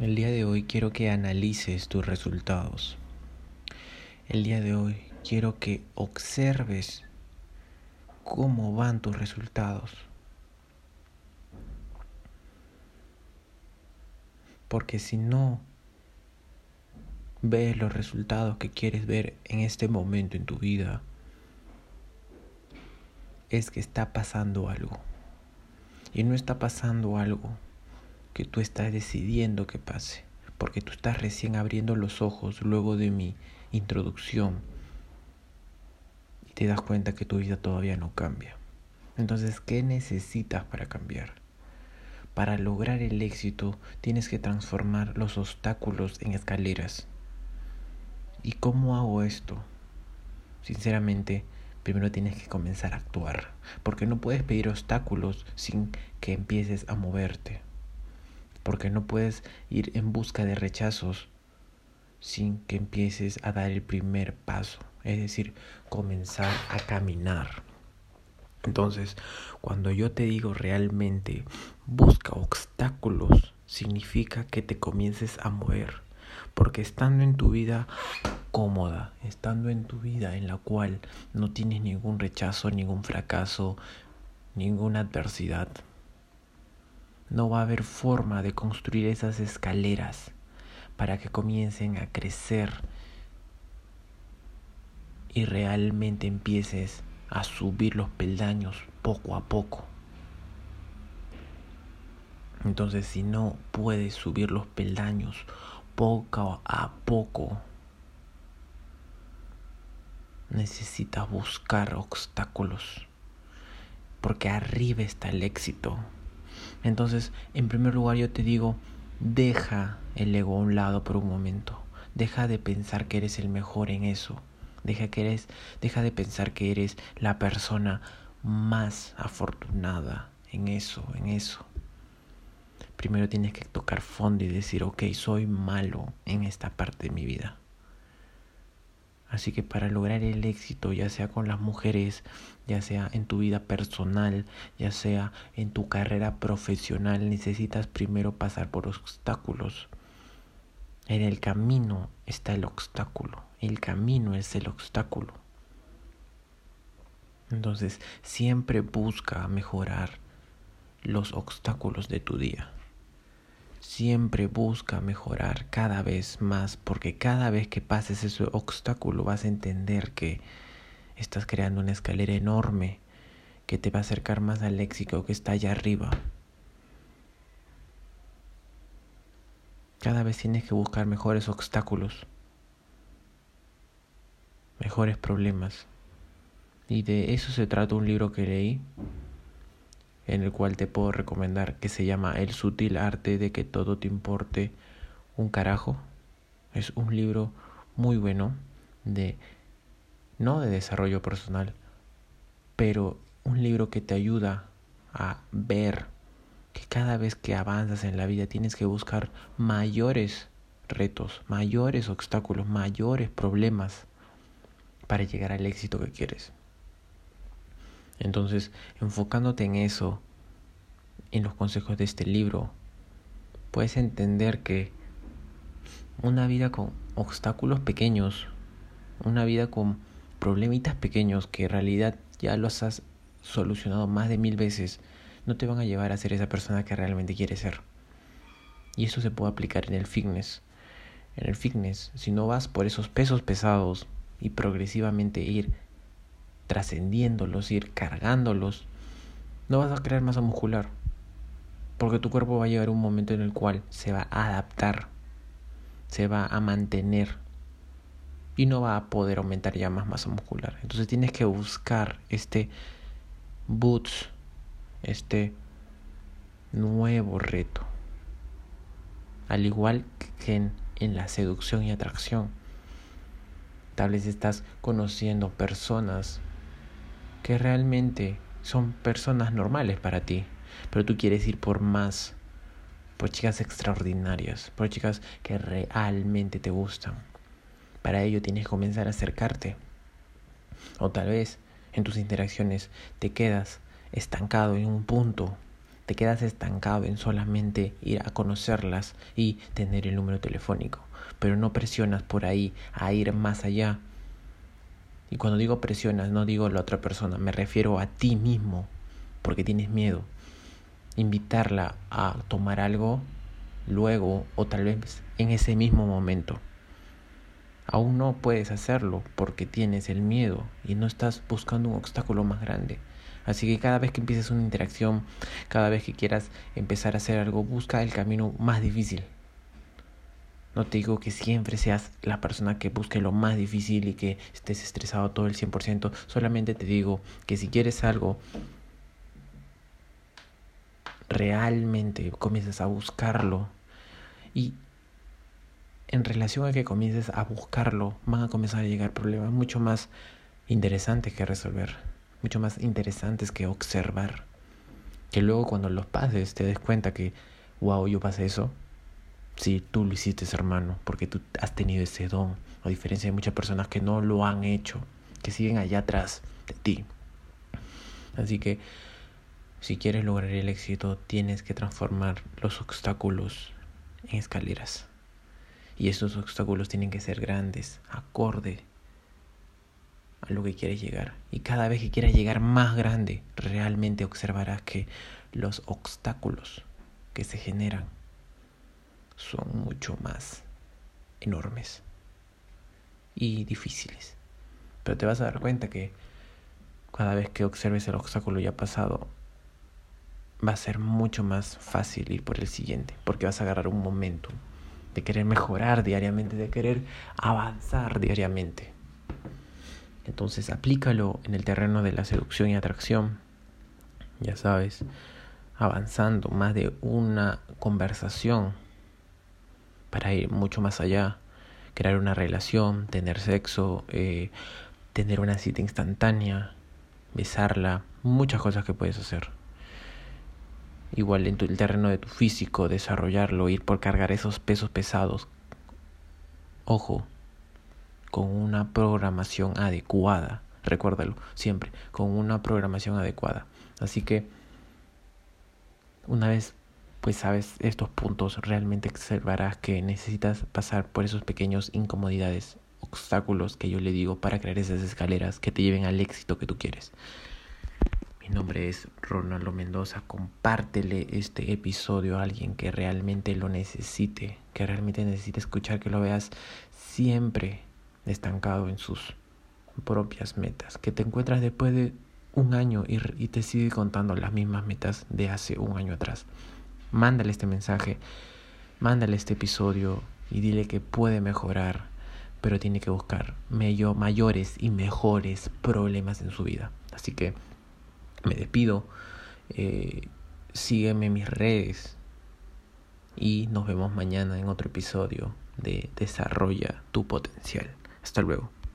El día de hoy quiero que analices tus resultados. El día de hoy quiero que observes cómo van tus resultados. Porque si no ves los resultados que quieres ver en este momento en tu vida, es que está pasando algo. Y no está pasando algo que tú estás decidiendo que pase, porque tú estás recién abriendo los ojos luego de mi introducción y te das cuenta que tu vida todavía no cambia. Entonces, ¿qué necesitas para cambiar? Para lograr el éxito tienes que transformar los obstáculos en escaleras. ¿Y cómo hago esto? Sinceramente, primero tienes que comenzar a actuar, porque no puedes pedir obstáculos sin que empieces a moverte porque no puedes ir en busca de rechazos sin que empieces a dar el primer paso, es decir, comenzar a caminar. Entonces, cuando yo te digo realmente busca obstáculos, significa que te comiences a mover, porque estando en tu vida cómoda, estando en tu vida en la cual no tienes ningún rechazo, ningún fracaso, ninguna adversidad, no va a haber forma de construir esas escaleras para que comiencen a crecer y realmente empieces a subir los peldaños poco a poco. Entonces si no puedes subir los peldaños poco a poco, necesitas buscar obstáculos, porque arriba está el éxito. Entonces, en primer lugar yo te digo, deja el ego a un lado por un momento. Deja de pensar que eres el mejor en eso. Deja que eres, deja de pensar que eres la persona más afortunada en eso, en eso. Primero tienes que tocar fondo y decir, ok, soy malo en esta parte de mi vida. Así que para lograr el éxito, ya sea con las mujeres, ya sea en tu vida personal, ya sea en tu carrera profesional, necesitas primero pasar por obstáculos. En el camino está el obstáculo. El camino es el obstáculo. Entonces, siempre busca mejorar los obstáculos de tu día siempre busca mejorar cada vez más, porque cada vez que pases ese obstáculo vas a entender que estás creando una escalera enorme que te va a acercar más al éxito que está allá arriba. Cada vez tienes que buscar mejores obstáculos, mejores problemas. Y de eso se trata un libro que leí en el cual te puedo recomendar que se llama El sutil arte de que todo te importe un carajo. Es un libro muy bueno de no de desarrollo personal, pero un libro que te ayuda a ver que cada vez que avanzas en la vida tienes que buscar mayores retos, mayores obstáculos, mayores problemas para llegar al éxito que quieres. Entonces, enfocándote en eso, en los consejos de este libro, puedes entender que una vida con obstáculos pequeños, una vida con problemitas pequeños que en realidad ya los has solucionado más de mil veces, no te van a llevar a ser esa persona que realmente quieres ser. Y eso se puede aplicar en el fitness. En el fitness, si no vas por esos pesos pesados y progresivamente ir trascendiéndolos, ir cargándolos, no vas a crear masa muscular. Porque tu cuerpo va a llegar un momento en el cual se va a adaptar, se va a mantener y no va a poder aumentar ya más masa muscular. Entonces tienes que buscar este boots, este nuevo reto. Al igual que en la seducción y atracción. Tal vez estás conociendo personas que realmente son personas normales para ti, pero tú quieres ir por más, por chicas extraordinarias, por chicas que realmente te gustan. Para ello tienes que comenzar a acercarte. O tal vez en tus interacciones te quedas estancado en un punto te quedas estancado en solamente ir a conocerlas y tener el número telefónico, pero no presionas por ahí a ir más allá. Y cuando digo presionas, no digo la otra persona, me refiero a ti mismo, porque tienes miedo. Invitarla a tomar algo luego o tal vez en ese mismo momento. Aún no puedes hacerlo porque tienes el miedo y no estás buscando un obstáculo más grande. Así que cada vez que empieces una interacción, cada vez que quieras empezar a hacer algo, busca el camino más difícil. No te digo que siempre seas la persona que busque lo más difícil y que estés estresado todo el 100%. Solamente te digo que si quieres algo, realmente comiences a buscarlo. Y en relación a que comiences a buscarlo, van a comenzar a llegar problemas mucho más interesantes que resolver mucho más interesantes que observar. Que luego cuando los pases te des cuenta que, wow, yo pasé eso. Sí, tú lo hiciste, hermano, porque tú has tenido ese don, a diferencia de muchas personas que no lo han hecho, que siguen allá atrás de ti. Así que, si quieres lograr el éxito, tienes que transformar los obstáculos en escaleras. Y esos obstáculos tienen que ser grandes, acorde a lo que quieres llegar. Y cada vez que quieras llegar más grande, realmente observarás que los obstáculos que se generan son mucho más enormes y difíciles. Pero te vas a dar cuenta que cada vez que observes el obstáculo ya pasado, va a ser mucho más fácil ir por el siguiente, porque vas a agarrar un momento de querer mejorar diariamente, de querer avanzar diariamente. Entonces aplícalo en el terreno de la seducción y atracción. Ya sabes, avanzando más de una conversación para ir mucho más allá, crear una relación, tener sexo, eh, tener una cita instantánea, besarla, muchas cosas que puedes hacer. Igual en el terreno de tu físico, desarrollarlo, ir por cargar esos pesos pesados. Ojo, con una programación adecuada. Recuérdalo siempre, con una programación adecuada. Así que una vez pues sabes estos puntos, realmente observarás que necesitas pasar por esos pequeños incomodidades, obstáculos que yo le digo para crear esas escaleras que te lleven al éxito que tú quieres. Mi nombre es Ronaldo Mendoza. Compártele este episodio a alguien que realmente lo necesite, que realmente necesite escuchar, que lo veas siempre estancado en sus propias metas, que te encuentras después de un año y, te sigue contando las mismas metas de hace un año atrás. Mándale este mensaje, mándale este episodio y dile que puede mejorar, pero tiene que buscar mayores y mejores problemas en su vida. Así que me despido, eh, sígueme en mis redes y nos vemos mañana en otro episodio de Desarrolla tu potencial. Hasta luego.